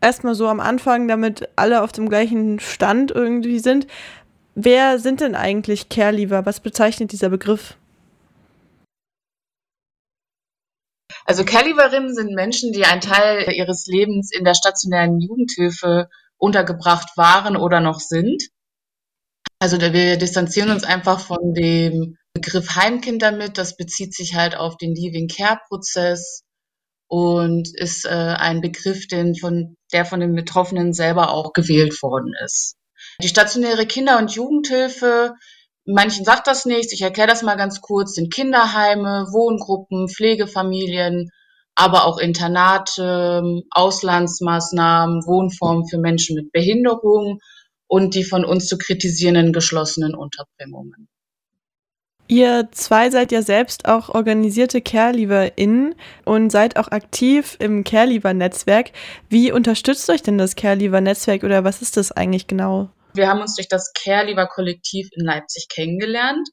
erstmal so am Anfang, damit alle auf dem gleichen Stand irgendwie sind. Wer sind denn eigentlich Care-Leaver? Was bezeichnet dieser Begriff? Also Care-Leaverinnen sind Menschen, die einen Teil ihres Lebens in der stationären Jugendhilfe untergebracht waren oder noch sind. Also wir distanzieren uns einfach von dem Begriff Heimkind damit. Das bezieht sich halt auf den Living Care Prozess und ist äh, ein Begriff, den von, der von den Betroffenen selber auch gewählt worden ist. Die stationäre Kinder- und Jugendhilfe, manchen sagt das nicht, ich erkläre das mal ganz kurz, sind Kinderheime, Wohngruppen, Pflegefamilien, aber auch Internate, Auslandsmaßnahmen, Wohnformen für Menschen mit Behinderung und die von uns zu kritisierenden geschlossenen Unterbringungen. Ihr zwei seid ja selbst auch organisierte CareLieverInnen und seid auch aktiv im CareLiever-Netzwerk. Wie unterstützt euch denn das CareLiever-Netzwerk oder was ist das eigentlich genau? Wir haben uns durch das CareLiever-Kollektiv in Leipzig kennengelernt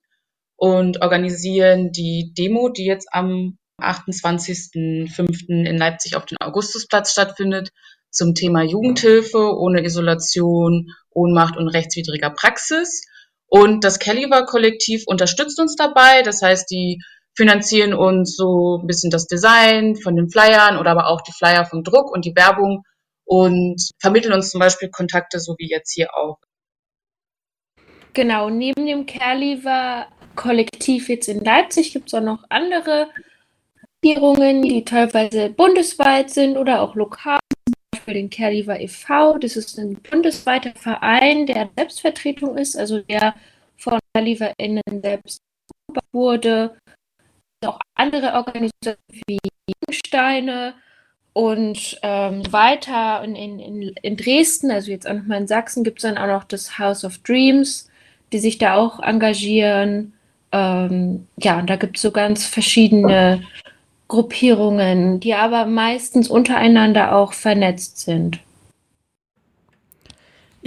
und organisieren die Demo, die jetzt am 28.05. in Leipzig auf dem Augustusplatz stattfindet, zum Thema Jugendhilfe ohne Isolation, Ohnmacht und rechtswidriger Praxis. Und das Caliber-Kollektiv unterstützt uns dabei. Das heißt, die finanzieren uns so ein bisschen das Design von den Flyern oder aber auch die Flyer vom Druck und die Werbung und vermitteln uns zum Beispiel Kontakte, so wie jetzt hier auch. Genau, neben dem Caregiver-Kollektiv jetzt in Leipzig gibt es auch noch andere Regierungen, die teilweise bundesweit sind oder auch lokal. Beispiel den Caregiver e.V., das ist ein bundesweiter Verein, der Selbstvertretung ist, also der von CaregiverInnen selbst wurde. Auch andere Organisationen wie Steine und ähm, weiter in, in, in Dresden, also jetzt auch nochmal in Sachsen, gibt es dann auch noch das House of Dreams, die sich da auch engagieren. Ähm, ja, und da gibt es so ganz verschiedene Gruppierungen, die aber meistens untereinander auch vernetzt sind.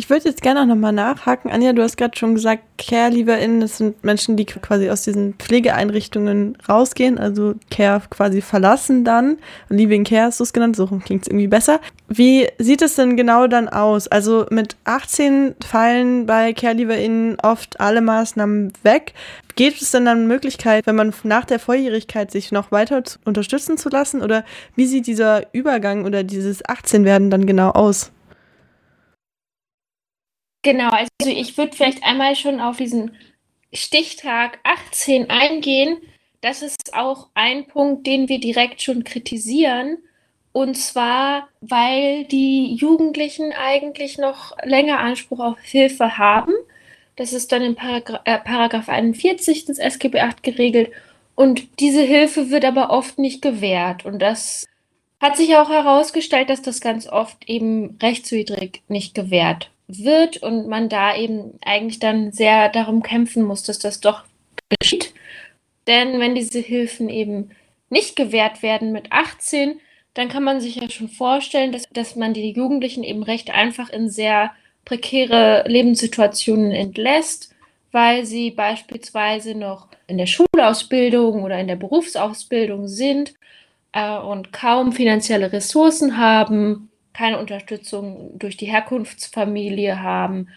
Ich würde jetzt gerne auch nochmal nachhaken. Anja, du hast gerade schon gesagt, Care-LieberInnen, das sind Menschen, die quasi aus diesen Pflegeeinrichtungen rausgehen, also Care quasi verlassen dann. Living Care du es genannt, so klingt es irgendwie besser. Wie sieht es denn genau dann aus? Also mit 18 fallen bei Care-LieberInnen oft alle Maßnahmen weg. Gibt es denn dann Möglichkeit, wenn man nach der Volljährigkeit sich noch weiter unterstützen zu lassen? Oder wie sieht dieser Übergang oder dieses 18-Werden dann genau aus? Genau, also ich würde vielleicht einmal schon auf diesen Stichtag 18 eingehen. Das ist auch ein Punkt, den wir direkt schon kritisieren. Und zwar, weil die Jugendlichen eigentlich noch länger Anspruch auf Hilfe haben. Das ist dann in Paragra äh, Paragraph 41 des SGB 8 geregelt. Und diese Hilfe wird aber oft nicht gewährt. Und das hat sich auch herausgestellt, dass das ganz oft eben rechtswidrig nicht gewährt wird und man da eben eigentlich dann sehr darum kämpfen muss, dass das doch geschieht. Denn wenn diese Hilfen eben nicht gewährt werden mit 18, dann kann man sich ja schon vorstellen, dass, dass man die Jugendlichen eben recht einfach in sehr prekäre Lebenssituationen entlässt, weil sie beispielsweise noch in der Schulausbildung oder in der Berufsausbildung sind äh, und kaum finanzielle Ressourcen haben keine Unterstützung durch die Herkunftsfamilie haben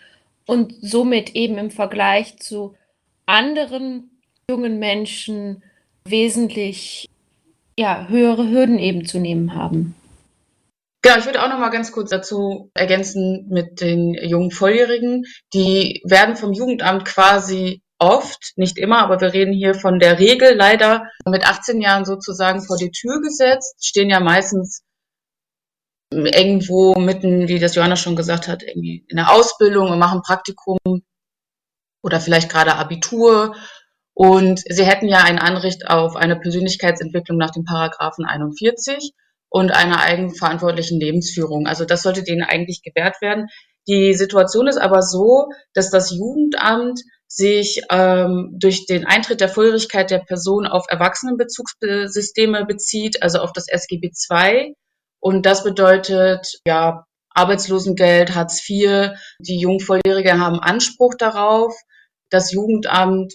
und somit eben im Vergleich zu anderen jungen Menschen wesentlich ja, höhere Hürden eben zu nehmen haben. Genau, ich würde auch noch mal ganz kurz dazu ergänzen mit den jungen Volljährigen. Die werden vom Jugendamt quasi oft, nicht immer, aber wir reden hier von der Regel leider mit 18 Jahren sozusagen vor die Tür gesetzt, stehen ja meistens irgendwo mitten, wie das Johanna schon gesagt hat, irgendwie in der Ausbildung und machen Praktikum oder vielleicht gerade Abitur. Und sie hätten ja ein Anrecht auf eine Persönlichkeitsentwicklung nach dem Paragraphen 41 und einer eigenverantwortlichen Lebensführung. Also das sollte denen eigentlich gewährt werden. Die Situation ist aber so, dass das Jugendamt sich ähm, durch den Eintritt der Volljährigkeit der Person auf Erwachsenenbezugssysteme bezieht, also auf das SGB II und das bedeutet, ja, Arbeitslosengeld, Hartz IV. Die Jungvolljährigen haben Anspruch darauf. Das Jugendamt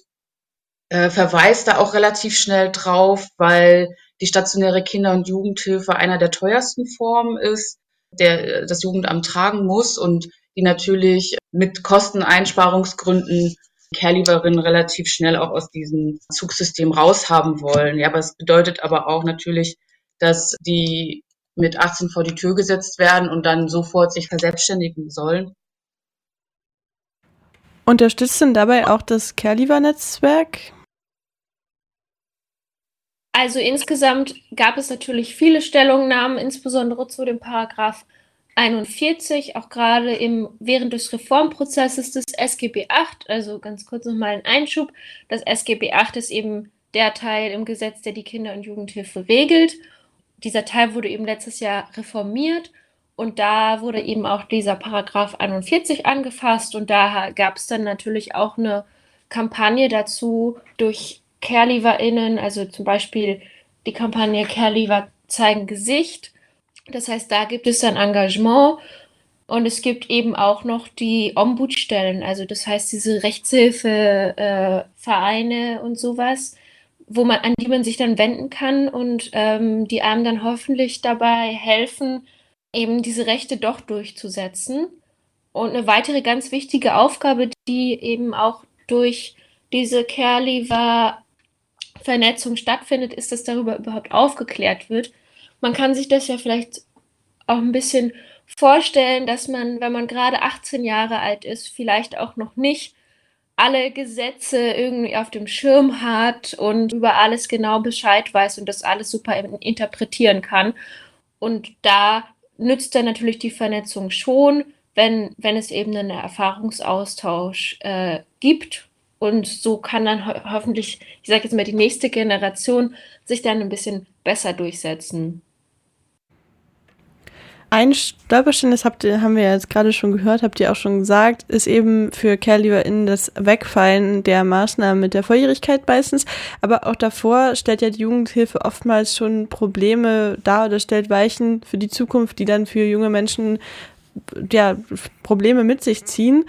äh, verweist da auch relativ schnell drauf, weil die stationäre Kinder- und Jugendhilfe einer der teuersten Formen ist. der das Jugendamt tragen muss und die natürlich mit Kosteneinsparungsgründen Care-Lieberinnen relativ schnell auch aus diesem Zugsystem raushaben wollen. Ja, aber es bedeutet aber auch natürlich, dass die mit 18 vor die Tür gesetzt werden und dann sofort sich verselbstständigen sollen. Unterstützt denn dabei auch das Care-Lieber-Netzwerk? Also insgesamt gab es natürlich viele Stellungnahmen, insbesondere zu dem Paragraph 41, auch gerade im, während des Reformprozesses des SGB VIII, also ganz kurz nochmal ein Einschub, das SGB VIII ist eben der Teil im Gesetz, der die Kinder- und Jugendhilfe regelt. Dieser Teil wurde eben letztes Jahr reformiert und da wurde eben auch dieser Paragraph 41 angefasst und da gab es dann natürlich auch eine Kampagne dazu durch CareLieferInnen, also zum Beispiel die Kampagne CareLiefer zeigen Gesicht. Das heißt, da gibt es dann Engagement und es gibt eben auch noch die Ombudsstellen, also das heißt diese Rechtshilfevereine äh, und sowas, wo man, an die man sich dann wenden kann und ähm, die einem dann hoffentlich dabei helfen, eben diese Rechte doch durchzusetzen. Und eine weitere ganz wichtige Aufgabe, die eben auch durch diese Care-Leaver-Vernetzung stattfindet, ist, dass darüber überhaupt aufgeklärt wird man kann sich das ja vielleicht auch ein bisschen vorstellen, dass man, wenn man gerade 18 Jahre alt ist, vielleicht auch noch nicht alle Gesetze irgendwie auf dem Schirm hat und über alles genau Bescheid weiß und das alles super interpretieren kann. Und da nützt dann natürlich die Vernetzung schon, wenn, wenn es eben einen Erfahrungsaustausch äh, gibt. Und so kann dann ho hoffentlich, ich sage jetzt mal, die nächste Generation sich dann ein bisschen besser durchsetzen. Ein Stolperstein, das habt ihr, haben wir jetzt gerade schon gehört, habt ihr auch schon gesagt, ist eben für CareLieferInnen das Wegfallen der Maßnahmen mit der Volljährigkeit meistens. Aber auch davor stellt ja die Jugendhilfe oftmals schon Probleme dar oder stellt Weichen für die Zukunft, die dann für junge Menschen ja, Probleme mit sich ziehen.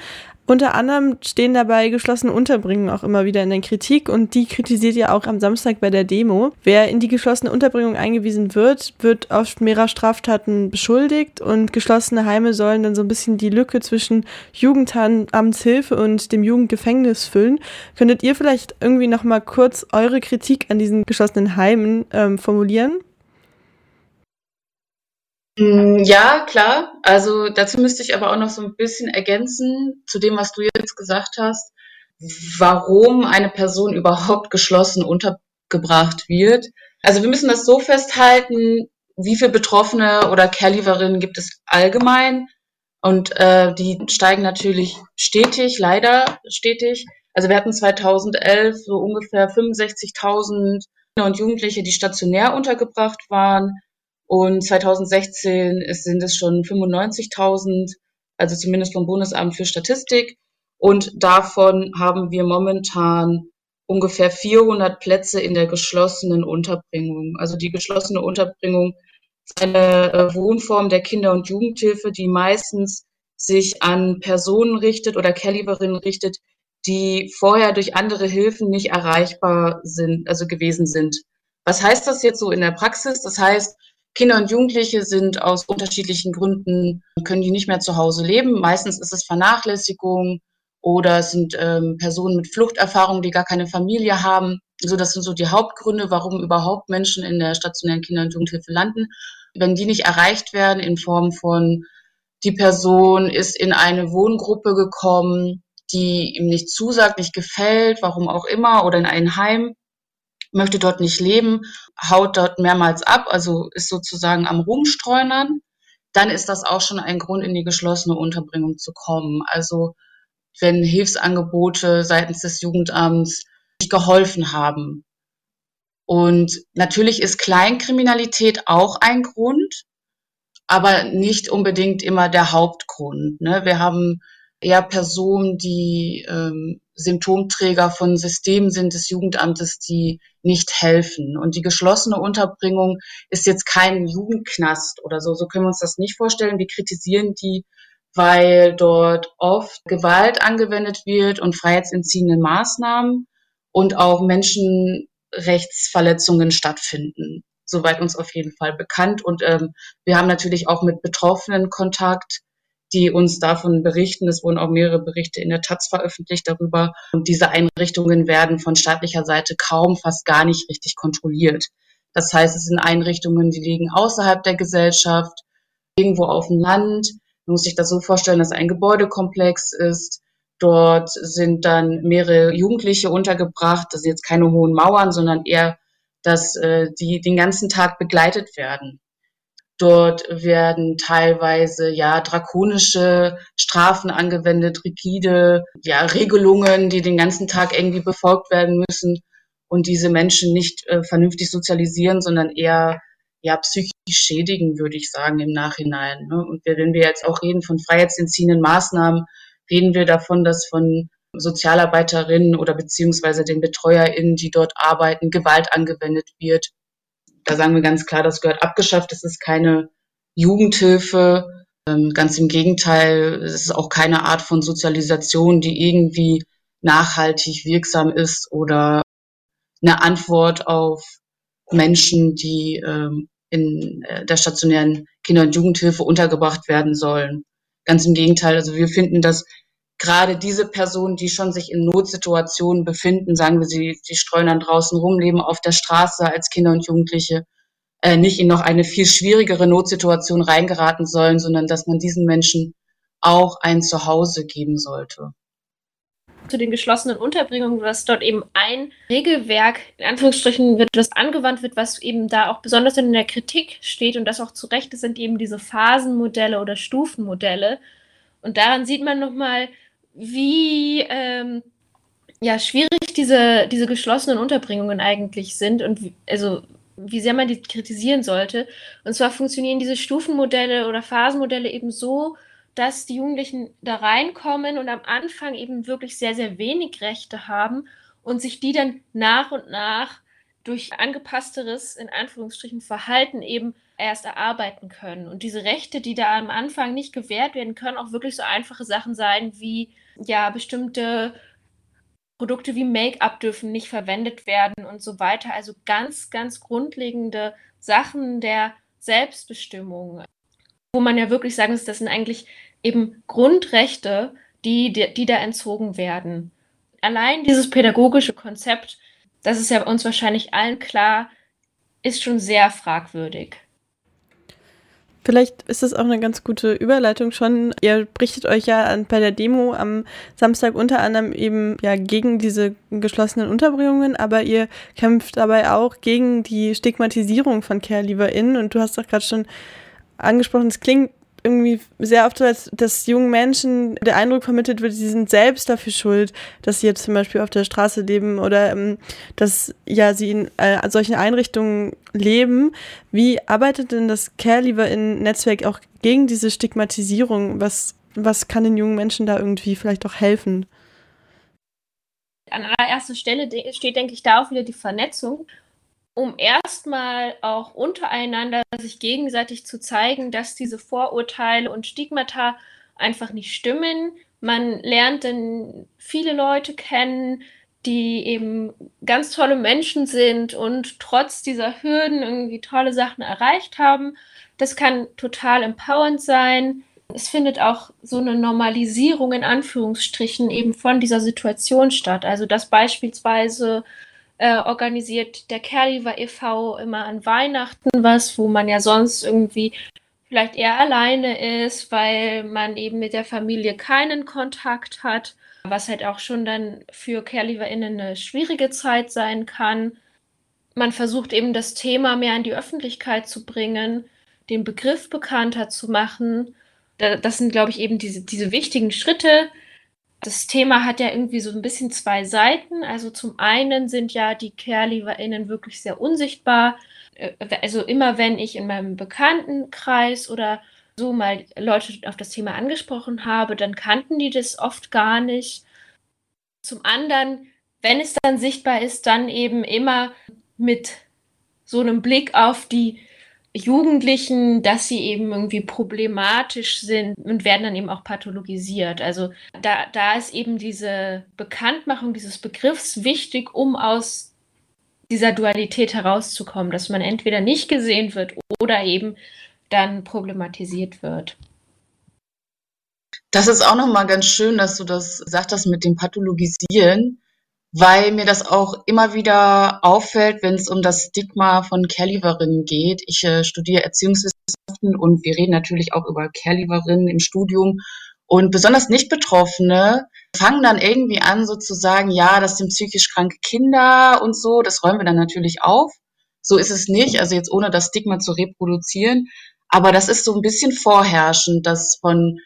Unter anderem stehen dabei geschlossene Unterbringungen auch immer wieder in der Kritik und die kritisiert ja auch am Samstag bei der Demo. Wer in die geschlossene Unterbringung eingewiesen wird, wird oft mehrerer Straftaten beschuldigt und geschlossene Heime sollen dann so ein bisschen die Lücke zwischen Jugendamtshilfe und dem Jugendgefängnis füllen. Könntet ihr vielleicht irgendwie noch mal kurz eure Kritik an diesen geschlossenen Heimen ähm, formulieren? Mm, ja, klar. Also dazu müsste ich aber auch noch so ein bisschen ergänzen zu dem, was du jetzt gesagt hast, warum eine Person überhaupt geschlossen untergebracht wird. Also wir müssen das so festhalten, wie viele Betroffene oder Care-Lieferinnen gibt es allgemein. Und äh, die steigen natürlich stetig, leider stetig. Also wir hatten 2011 so ungefähr 65.000 Kinder und Jugendliche, die stationär untergebracht waren. Und 2016 sind es schon 95.000, also zumindest vom Bundesamt für Statistik. Und davon haben wir momentan ungefähr 400 Plätze in der geschlossenen Unterbringung. Also die geschlossene Unterbringung ist eine äh, Wohnform der Kinder- und Jugendhilfe, die meistens sich an Personen richtet oder Caliberinnen richtet, die vorher durch andere Hilfen nicht erreichbar sind, also gewesen sind. Was heißt das jetzt so in der Praxis? Das heißt, Kinder und Jugendliche sind aus unterschiedlichen Gründen, können die nicht mehr zu Hause leben. Meistens ist es Vernachlässigung oder es sind ähm, Personen mit Fluchterfahrung, die gar keine Familie haben. So, das sind so die Hauptgründe, warum überhaupt Menschen in der stationären Kinder- und Jugendhilfe landen. Wenn die nicht erreicht werden in Form von, die Person ist in eine Wohngruppe gekommen, die ihm nicht zusagt, nicht gefällt, warum auch immer, oder in ein Heim, möchte dort nicht leben, haut dort mehrmals ab, also ist sozusagen am Rumstreunern, dann ist das auch schon ein Grund, in die geschlossene Unterbringung zu kommen. Also wenn Hilfsangebote seitens des Jugendamts nicht geholfen haben. Und natürlich ist Kleinkriminalität auch ein Grund, aber nicht unbedingt immer der Hauptgrund. Ne? Wir haben eher Personen, die ähm, Symptomträger von Systemen sind des Jugendamtes, die nicht helfen. Und die geschlossene Unterbringung ist jetzt kein Jugendknast oder so. So können wir uns das nicht vorstellen. Wir kritisieren die, weil dort oft Gewalt angewendet wird und freiheitsentziehende Maßnahmen und auch Menschenrechtsverletzungen stattfinden. soweit uns auf jeden Fall bekannt. Und ähm, wir haben natürlich auch mit Betroffenen Kontakt, die uns davon berichten. Es wurden auch mehrere Berichte in der Taz veröffentlicht darüber. Und diese Einrichtungen werden von staatlicher Seite kaum, fast gar nicht richtig kontrolliert. Das heißt, es sind Einrichtungen, die liegen außerhalb der Gesellschaft, irgendwo auf dem Land. Man muss sich das so vorstellen, dass ein Gebäudekomplex ist. Dort sind dann mehrere Jugendliche untergebracht. Das sind jetzt keine hohen Mauern, sondern eher, dass äh, die den ganzen Tag begleitet werden. Dort werden teilweise ja drakonische Strafen angewendet, rigide ja Regelungen, die den ganzen Tag irgendwie befolgt werden müssen und diese Menschen nicht äh, vernünftig sozialisieren, sondern eher ja psychisch schädigen, würde ich sagen, im Nachhinein. Ne? Und wenn wir jetzt auch reden von freiheitsentziehenden Maßnahmen, reden wir davon, dass von Sozialarbeiterinnen oder beziehungsweise den BetreuerInnen, die dort arbeiten, Gewalt angewendet wird, da sagen wir ganz klar, das gehört abgeschafft. Es ist keine Jugendhilfe. Ähm, ganz im Gegenteil, es ist auch keine Art von Sozialisation, die irgendwie nachhaltig wirksam ist oder eine Antwort auf Menschen, die ähm, in äh, der stationären Kinder- und Jugendhilfe untergebracht werden sollen. Ganz im Gegenteil, also wir finden, dass gerade diese Personen, die schon sich in Notsituationen befinden, sagen wir, sie, sie streuen dann draußen rum, leben auf der Straße als Kinder und Jugendliche, äh, nicht in noch eine viel schwierigere Notsituation reingeraten sollen, sondern dass man diesen Menschen auch ein Zuhause geben sollte. Zu den geschlossenen Unterbringungen, was dort eben ein Regelwerk, in Anführungsstrichen, wird, das angewandt wird, was eben da auch besonders in der Kritik steht und das auch zu Recht ist, sind eben diese Phasenmodelle oder Stufenmodelle. Und daran sieht man nochmal, wie ähm, ja, schwierig diese, diese geschlossenen Unterbringungen eigentlich sind und wie, also wie sehr man die kritisieren sollte. Und zwar funktionieren diese Stufenmodelle oder Phasenmodelle eben so, dass die Jugendlichen da reinkommen und am Anfang eben wirklich sehr, sehr wenig Rechte haben und sich die dann nach und nach durch angepassteres, in Anführungsstrichen, Verhalten eben erst erarbeiten können. Und diese Rechte, die da am Anfang nicht gewährt werden, können auch wirklich so einfache Sachen sein wie ja bestimmte Produkte wie Make-up dürfen nicht verwendet werden und so weiter. Also ganz, ganz grundlegende Sachen der Selbstbestimmung, wo man ja wirklich sagen muss, das sind eigentlich eben Grundrechte, die, die, die da entzogen werden. Allein dieses pädagogische Konzept, das ist ja uns wahrscheinlich allen klar, ist schon sehr fragwürdig. Vielleicht ist das auch eine ganz gute Überleitung schon. Ihr berichtet euch ja bei der Demo am Samstag unter anderem eben ja gegen diese geschlossenen Unterbringungen, aber ihr kämpft dabei auch gegen die Stigmatisierung von Care-LieferInnen und du hast doch gerade schon angesprochen, es klingt irgendwie sehr oft so, als dass jungen Menschen der Eindruck vermittelt wird, sie sind selbst dafür schuld, dass sie jetzt zum Beispiel auf der Straße leben oder ähm, dass ja sie in äh, solchen Einrichtungen leben. Wie arbeitet denn das Care-Lieber-In-Netzwerk auch gegen diese Stigmatisierung? Was, was kann den jungen Menschen da irgendwie vielleicht auch helfen? An allererster Stelle steht, denke ich, da auch wieder die Vernetzung um erstmal auch untereinander sich gegenseitig zu zeigen, dass diese Vorurteile und Stigmata einfach nicht stimmen. Man lernt dann viele Leute kennen, die eben ganz tolle Menschen sind und trotz dieser Hürden irgendwie tolle Sachen erreicht haben. Das kann total empowernd sein. Es findet auch so eine Normalisierung in Anführungsstrichen eben von dieser Situation statt. Also dass beispielsweise äh, organisiert der Kerliver e.V. immer an Weihnachten was, wo man ja sonst irgendwie vielleicht eher alleine ist, weil man eben mit der Familie keinen Kontakt hat, was halt auch schon dann für CaregiverInnen eine schwierige Zeit sein kann. Man versucht eben das Thema mehr in die Öffentlichkeit zu bringen, den Begriff bekannter zu machen. Das sind, glaube ich, eben diese, diese wichtigen Schritte, das Thema hat ja irgendwie so ein bisschen zwei Seiten. Also zum einen sind ja die CareLieferInnen wirklich sehr unsichtbar. Äh, also immer wenn ich in meinem Bekanntenkreis oder so mal Leute auf das Thema angesprochen habe, dann kannten die das oft gar nicht. Zum anderen, wenn es dann sichtbar ist, dann eben immer mit so einem Blick auf die Jugendlichen, dass sie eben irgendwie problematisch sind und werden dann eben auch pathologisiert. Also da, da ist eben diese Bekanntmachung dieses Begriffs wichtig, um aus dieser Dualität herauszukommen, dass man entweder nicht gesehen wird oder eben dann problematisiert wird. Das ist auch nochmal ganz schön, dass du das sagtest mit dem Pathologisieren, weil mir das auch immer wieder auffällt, wenn es um das Stigma von Caregiverinnen geht. Ich äh, studiere Erziehungswissenschaften und wir reden natürlich auch über Caregiverinnen im Studium. Und besonders Nicht-Betroffene fangen dann irgendwie an, so zu sagen, ja, das sind psychisch kranke Kinder und so. Das räumen wir dann natürlich auf. So ist es nicht, also jetzt ohne das Stigma zu reproduzieren. Aber das ist so ein bisschen vorherrschend, dass von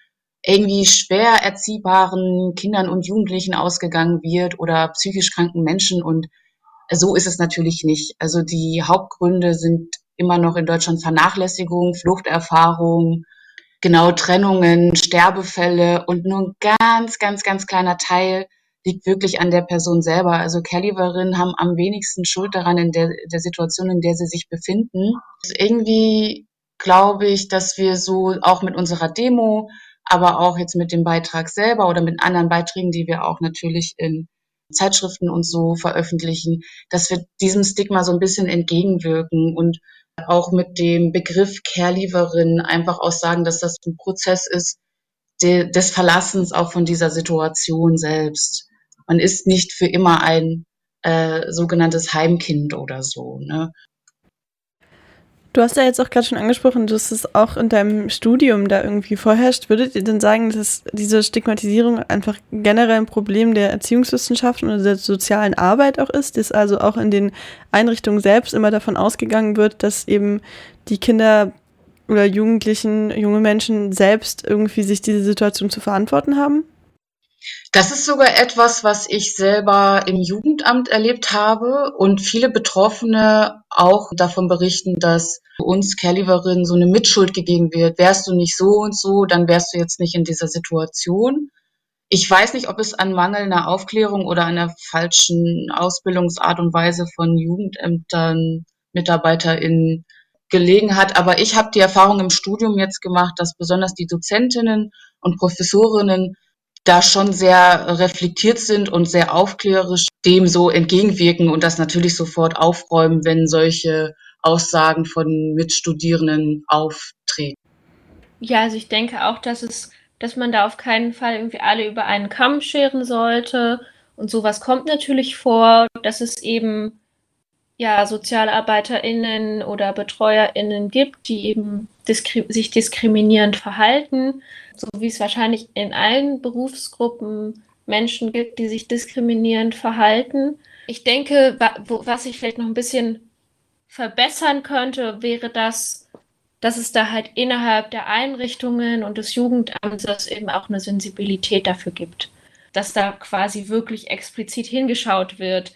irgendwie schwer erziehbaren Kindern und Jugendlichen ausgegangen wird oder psychisch kranken Menschen. Und so ist es natürlich nicht. Also die Hauptgründe sind immer noch in Deutschland Vernachlässigung, Fluchterfahrung, genau Trennungen, Sterbefälle und nur ein ganz, ganz, ganz kleiner Teil liegt wirklich an der Person selber. Also Caregiverinnen haben am wenigsten Schuld daran in der, der Situation, in der sie sich befinden. Irgendwie glaube ich, dass wir so auch mit unserer Demo aber auch jetzt mit dem Beitrag selber oder mit anderen Beiträgen, die wir auch natürlich in Zeitschriften und so veröffentlichen, dass wir diesem Stigma so ein bisschen entgegenwirken und auch mit dem Begriff Care-Lieferin einfach auch sagen, dass das ein Prozess ist de, des Verlassens auch von dieser Situation selbst. Man ist nicht für immer ein äh, sogenanntes Heimkind oder so. Ne? Du hast ja jetzt auch gerade schon angesprochen, dass es auch in deinem Studium da irgendwie vorherrscht. Würdet ihr denn sagen, dass diese Stigmatisierung einfach generell ein Problem der Erziehungswissenschaften oder der sozialen Arbeit auch ist, dass also auch in den Einrichtungen selbst immer davon ausgegangen wird, dass eben die Kinder oder Jugendlichen, junge Menschen selbst irgendwie sich diese Situation zu verantworten haben? Das ist sogar etwas, was ich selber im Jugendamt erlebt habe und viele Betroffene auch davon berichten, dass uns Caregiverinnen so eine Mitschuld gegeben wird. Wärst du nicht so und so, dann wärst du jetzt nicht in dieser Situation. Ich weiß nicht, ob es an mangelnder Aufklärung oder einer falschen Ausbildungsart und Weise von Jugendämtern, MitarbeiterInnen gelegen hat, aber ich habe die Erfahrung im Studium jetzt gemacht, dass besonders die Dozentinnen und Professorinnen da schon sehr reflektiert sind und sehr aufklärerisch dem so entgegenwirken und das natürlich sofort aufräumen, wenn solche Aussagen von Mitstudierenden auftreten. Ja, also ich denke auch, dass es, dass man da auf keinen Fall irgendwie alle über einen Kamm scheren sollte. Und sowas kommt natürlich vor, dass es eben ja SozialarbeiterInnen oder BetreuerInnen gibt, die eben diskri sich diskriminierend verhalten so wie es wahrscheinlich in allen Berufsgruppen Menschen gibt, die sich diskriminierend verhalten. Ich denke, was ich vielleicht noch ein bisschen verbessern könnte, wäre das, dass es da halt innerhalb der Einrichtungen und des Jugendamtes eben auch eine Sensibilität dafür gibt. Dass da quasi wirklich explizit hingeschaut wird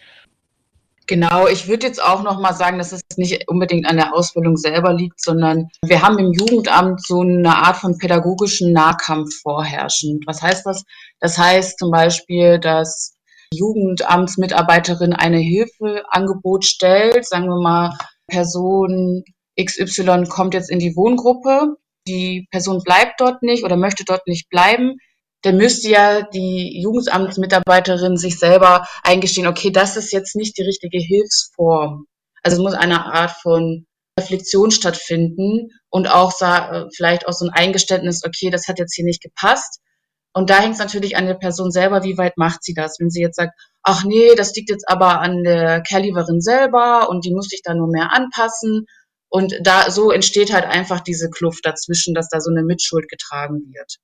Genau, ich würde jetzt auch noch mal sagen, dass es nicht unbedingt an der Ausbildung selber liegt, sondern wir haben im Jugendamt so eine Art von pädagogischen Nahkampf vorherrschend. Was heißt das? Das heißt zum Beispiel, dass Jugendamtsmitarbeiterin eine Hilfeangebot stellt, sagen wir mal, Person XY kommt jetzt in die Wohngruppe, die Person bleibt dort nicht oder möchte dort nicht bleiben, dann müsste ja die Jugendamtsmitarbeiterin sich selber eingestehen, okay, das ist jetzt nicht die richtige Hilfsform. Also es muss eine Art von Reflexion stattfinden und auch vielleicht auch so ein Eingeständnis, okay, das hat jetzt hier nicht gepasst. Und da hängt es natürlich an der Person selber, wie weit macht sie das. Wenn sie jetzt sagt, ach nee, das liegt jetzt aber an der Caregiverin selber und die muss sich da nur mehr anpassen. Und da so entsteht halt einfach diese Kluft dazwischen, dass da so eine Mitschuld getragen wird.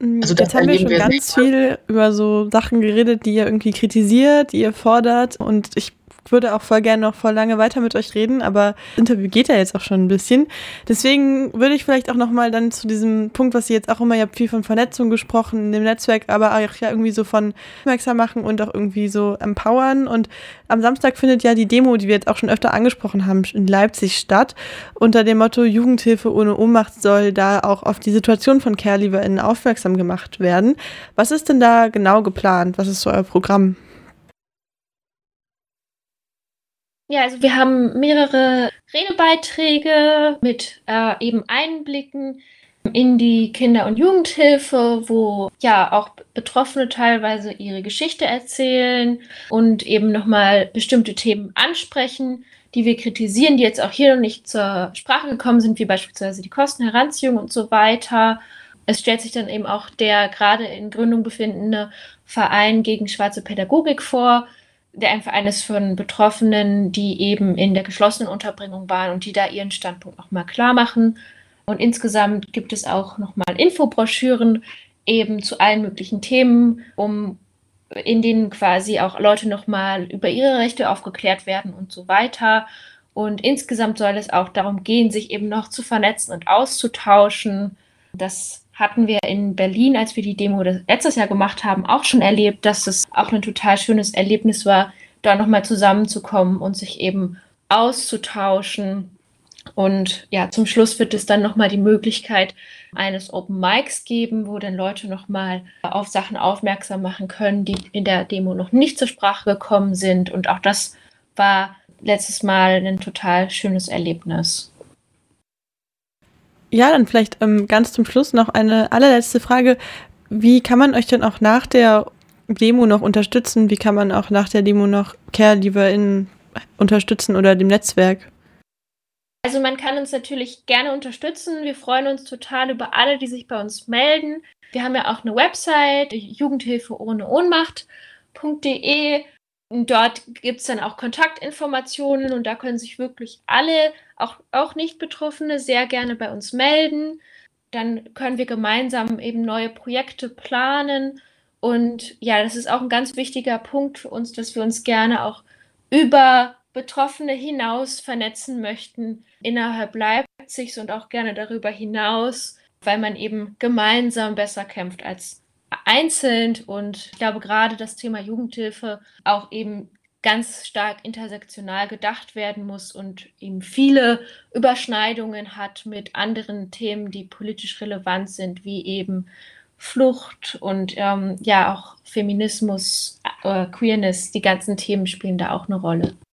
Mm, also Jetzt haben wir schon ganz viel über so Sachen geredet, die ihr irgendwie kritisiert, die ihr fordert. Und ich würde auch voll gerne noch voll lange weiter mit euch reden, aber das Interview geht ja jetzt auch schon ein bisschen. Deswegen würde ich vielleicht auch noch mal dann zu diesem Punkt, was ihr jetzt auch immer, ihr habt viel von Vernetzung gesprochen in dem Netzwerk, aber auch ja irgendwie so von aufmerksam machen und auch irgendwie so empowern. Und am Samstag findet ja die Demo, die wir jetzt auch schon öfter angesprochen haben, in Leipzig statt. Unter dem Motto Jugendhilfe ohne Ohnmacht soll da auch auf die Situation von CareLieferInnen aufmerksam gemacht werden. Was ist denn da genau geplant? Was ist so euer Programm? Ja, also wir haben mehrere Redebeiträge mit äh, eben Einblicken in die Kinder- und Jugendhilfe, wo ja auch Betroffene teilweise ihre Geschichte erzählen und eben nochmal bestimmte Themen ansprechen, die wir kritisieren, die jetzt auch hier noch nicht zur Sprache gekommen sind, wie beispielsweise die Kostenheranziehung und so weiter. Es stellt sich dann eben auch der gerade in Gründung befindende Verein gegen schwarze Pädagogik vor, der ein Verein ist von Betroffenen, die eben in der geschlossenen Unterbringung waren und die da ihren Standpunkt auch mal klar machen. Und insgesamt gibt es auch nochmal Infobroschüren eben zu allen möglichen Themen, um in denen quasi auch Leute nochmal über ihre Rechte aufgeklärt werden und so weiter. Und insgesamt soll es auch darum gehen, sich eben noch zu vernetzen und auszutauschen. Das hatten wir in Berlin, als wir die Demo letztes Jahr gemacht haben, auch schon erlebt, dass es auch ein total schönes Erlebnis war, da nochmal zusammenzukommen und sich eben auszutauschen. Und ja, zum Schluss wird es dann nochmal die Möglichkeit eines Open Mics geben, wo dann Leute nochmal auf Sachen aufmerksam machen können, die in der Demo noch nicht zur Sprache gekommen sind. Und auch das war letztes Mal ein total schönes Erlebnis. Ja, dann vielleicht ähm, ganz zum Schluss noch eine allerletzte Frage. Wie kann man euch denn auch nach der Demo noch unterstützen? Wie kann man auch nach der Demo noch Care-LieberInnen unterstützen oder dem Netzwerk? Also man kann uns natürlich gerne unterstützen. Wir freuen uns total über alle, die sich bei uns melden. Wir haben ja auch eine Website, Jugendhilfe ohne Ohnmacht.de. Dort gibt es dann auch Kontaktinformationen und da können sich wirklich alle, auch, auch Nicht-Betroffene, sehr gerne bei uns melden. Dann können wir gemeinsam eben neue Projekte planen. Und ja, das ist auch ein ganz wichtiger Punkt für uns, dass wir uns gerne auch über Betroffene hinaus vernetzen möchten, innerhalb Leipzigs und auch gerne darüber hinaus, weil man eben gemeinsam besser kämpft als einzeln und ich glaube gerade das Thema Jugendhilfe auch eben ganz stark intersektional gedacht werden muss und eben viele Überschneidungen hat mit anderen Themen, die politisch relevant sind, wie eben Flucht und ähm, ja auch Feminismus, äh, Queerness, die ganzen Themen spielen da auch eine Rolle.